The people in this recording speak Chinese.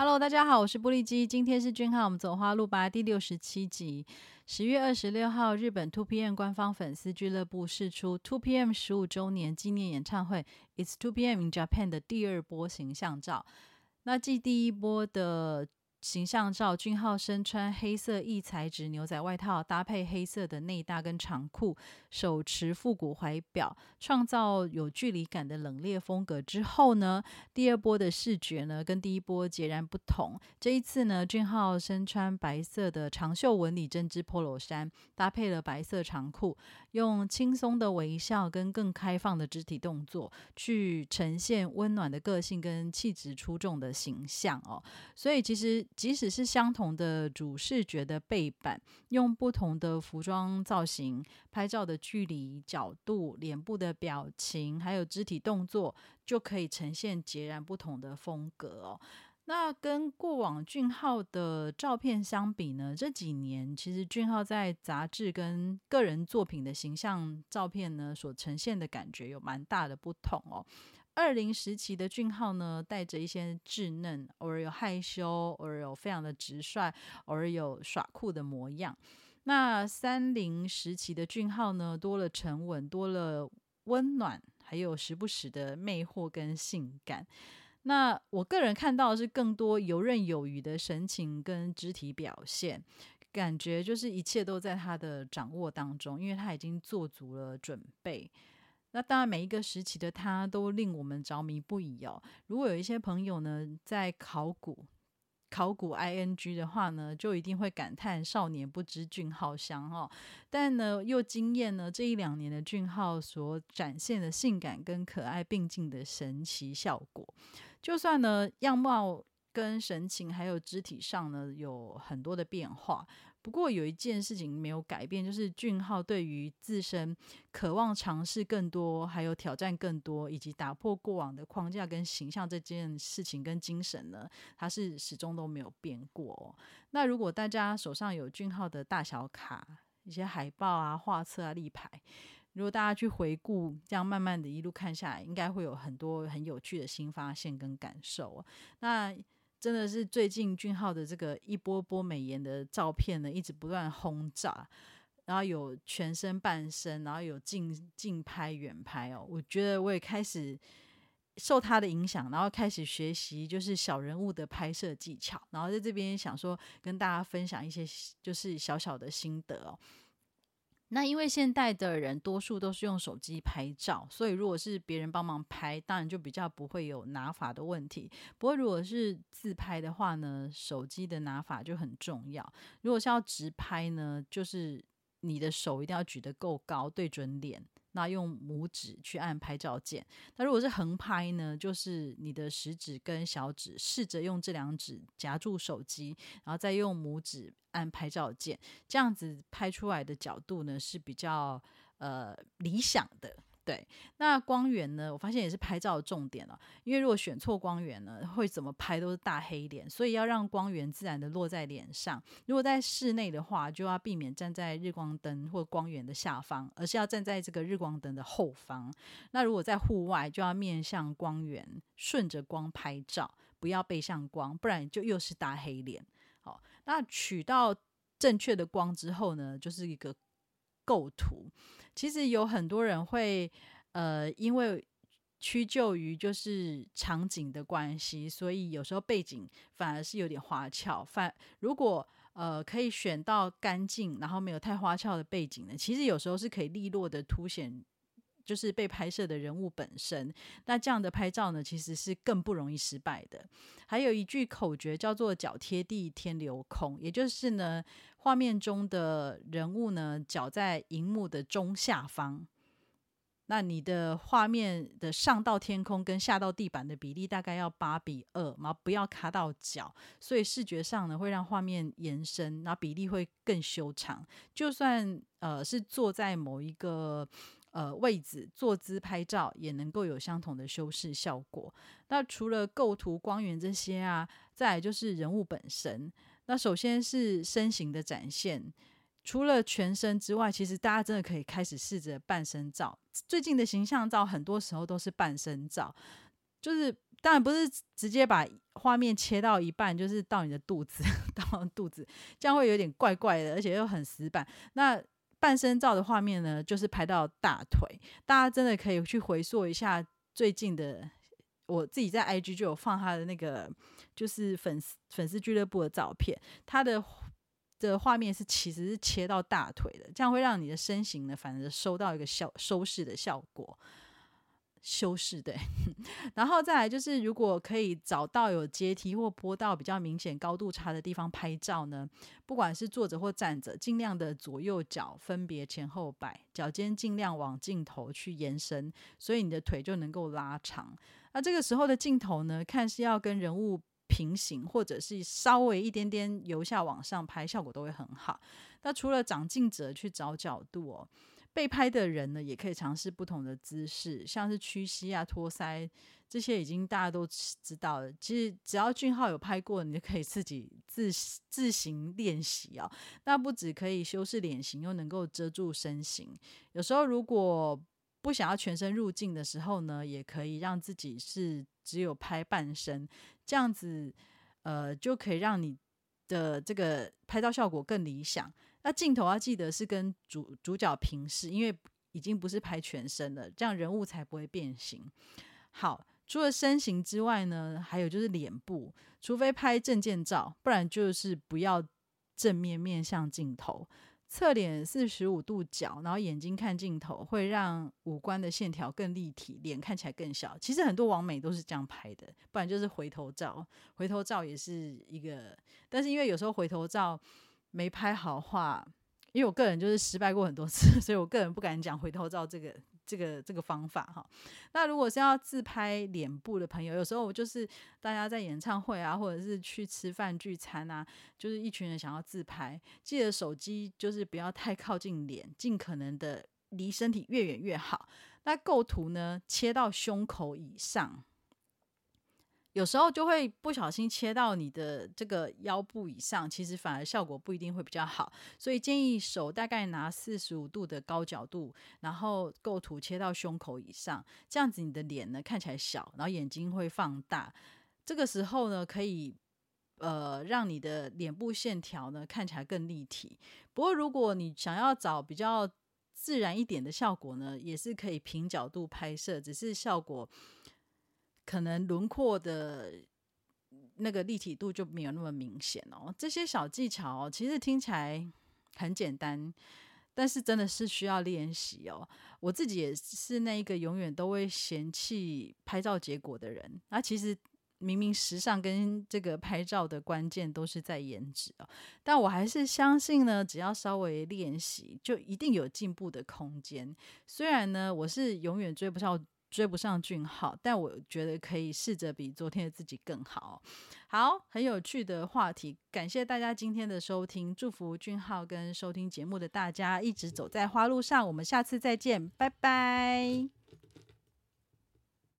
Hello，大家好，我是玻璃基。今天是君浩，我们走花路吧第六十七集。十月二十六号，日本 Two PM 官方粉丝俱乐部释出 Two PM 十五周年纪念演唱会 It's Two PM in Japan 的第二波形象照。那继第一波的。形象照，俊浩身穿黑色异材质牛仔外套，搭配黑色的内搭跟长裤，手持复古怀表，创造有距离感的冷冽风格。之后呢，第二波的视觉呢，跟第一波截然不同。这一次呢，俊浩身穿白色的长袖纹理针织 polo 衫，搭配了白色长裤，用轻松的微笑跟更开放的肢体动作，去呈现温暖的个性跟气质出众的形象哦。所以其实。即使是相同的主视觉的背板，用不同的服装造型、拍照的距离、角度、脸部的表情，还有肢体动作，就可以呈现截然不同的风格哦。那跟过往俊浩的照片相比呢？这几年其实俊浩在杂志跟个人作品的形象照片呢，所呈现的感觉有蛮大的不同哦。二零时期的俊浩呢，带着一些稚嫩，偶尔有害羞，偶尔有非常的直率，偶尔有耍酷的模样。那三零时期的俊浩呢，多了沉稳，多了温暖，还有时不时的魅惑跟性感。那我个人看到的是更多游刃有余的神情跟肢体表现，感觉就是一切都在他的掌握当中，因为他已经做足了准备。那当然，每一个时期的他都令我们着迷不已哦。如果有一些朋友呢在考古、考古 ing 的话呢，就一定会感叹少年不知俊浩香哦。但呢，又惊艳呢这一两年的俊浩所展现的性感跟可爱并进的神奇效果。就算呢样貌。跟神情还有肢体上呢，有很多的变化。不过有一件事情没有改变，就是俊浩对于自身渴望尝试更多，还有挑战更多，以及打破过往的框架跟形象这件事情跟精神呢，他是始终都没有变过。那如果大家手上有俊浩的大小卡、一些海报啊、画册啊、立牌，如果大家去回顾，这样慢慢的一路看下来，应该会有很多很有趣的新发现跟感受。那真的是最近俊浩的这个一波波美颜的照片呢，一直不断轰炸，然后有全身半身，然后有近近拍、远拍哦。我觉得我也开始受他的影响，然后开始学习就是小人物的拍摄技巧，然后在这边想说跟大家分享一些就是小小的心得哦。那因为现代的人多数都是用手机拍照，所以如果是别人帮忙拍，当然就比较不会有拿法的问题。不过如果是自拍的话呢，手机的拿法就很重要。如果是要直拍呢，就是你的手一定要举得够高，对准脸。那用拇指去按拍照键，那如果是横拍呢？就是你的食指跟小指试着用这两指夹住手机，然后再用拇指按拍照键，这样子拍出来的角度呢是比较呃理想的。对，那光源呢？我发现也是拍照的重点了。因为如果选错光源呢，会怎么拍都是大黑脸，所以要让光源自然的落在脸上。如果在室内的话，就要避免站在日光灯或光源的下方，而是要站在这个日光灯的后方。那如果在户外，就要面向光源，顺着光拍照，不要背向光，不然就又是大黑脸。好，那取到正确的光之后呢，就是一个。构图其实有很多人会呃，因为屈就于就是场景的关系，所以有时候背景反而是有点花俏。反如果呃可以选到干净，然后没有太花俏的背景呢，其实有时候是可以利落的凸显。就是被拍摄的人物本身，那这样的拍照呢，其实是更不容易失败的。还有一句口诀叫做“脚贴地，天留空”，也就是呢，画面中的人物呢，脚在荧幕的中下方，那你的画面的上到天空跟下到地板的比例大概要八比二嘛，不要卡到脚，所以视觉上呢，会让画面延伸，然后比例会更修长。就算呃是坐在某一个。呃，位置坐姿拍照也能够有相同的修饰效果。那除了构图、光源这些啊，再来就是人物本身。那首先是身形的展现，除了全身之外，其实大家真的可以开始试着半身照。最近的形象照很多时候都是半身照，就是当然不是直接把画面切到一半，就是到你的肚子，到肚子，这样会有点怪怪的，而且又很死板。那半身照的画面呢，就是拍到大腿。大家真的可以去回溯一下最近的，我自己在 IG 就有放他的那个，就是粉丝粉丝俱乐部的照片，他的的画面是其实是切到大腿的，这样会让你的身形呢，反而收到一个效收视的效果。修饰对，然后再来就是，如果可以找到有阶梯或坡道比较明显高度差的地方拍照呢，不管是坐着或站着，尽量的左右脚分别前后摆，脚尖尽量往镜头去延伸，所以你的腿就能够拉长。那这个时候的镜头呢，看是要跟人物平行，或者是稍微一点点由下往上拍，效果都会很好。那除了长镜者去找角度哦。被拍的人呢，也可以尝试不同的姿势，像是屈膝啊、托腮这些，已经大家都知道了。其实只要俊浩有拍过，你就可以自己自自行练习啊。那不止可以修饰脸型，又能够遮住身形。有时候如果不想要全身入镜的时候呢，也可以让自己是只有拍半身，这样子呃就可以让你的这个拍照效果更理想。那镜头要记得是跟主主角平视，因为已经不是拍全身了，这样人物才不会变形。好，除了身形之外呢，还有就是脸部，除非拍证件照，不然就是不要正面面向镜头，侧脸四十五度角，然后眼睛看镜头，会让五官的线条更立体，脸看起来更小。其实很多网美都是这样拍的，不然就是回头照，回头照也是一个，但是因为有时候回头照。没拍好话，因为我个人就是失败过很多次，所以我个人不敢讲回头照这个这个这个方法哈。那如果是要自拍脸部的朋友，有时候我就是大家在演唱会啊，或者是去吃饭聚餐啊，就是一群人想要自拍，记得手机就是不要太靠近脸，尽可能的离身体越远越好。那构图呢，切到胸口以上。有时候就会不小心切到你的这个腰部以上，其实反而效果不一定会比较好，所以建议手大概拿四十五度的高角度，然后构图切到胸口以上，这样子你的脸呢看起来小，然后眼睛会放大。这个时候呢，可以呃让你的脸部线条呢看起来更立体。不过如果你想要找比较自然一点的效果呢，也是可以平角度拍摄，只是效果。可能轮廓的那个立体度就没有那么明显哦。这些小技巧哦其实听起来很简单，但是真的是需要练习哦。我自己也是那一个永远都会嫌弃拍照结果的人。那其实明明时尚跟这个拍照的关键都是在颜值哦，但我还是相信呢，只要稍微练习，就一定有进步的空间。虽然呢，我是永远追不上。追不上俊浩，但我觉得可以试着比昨天的自己更好。好，很有趣的话题，感谢大家今天的收听，祝福俊浩跟收听节目的大家一直走在花路上。我们下次再见，拜拜。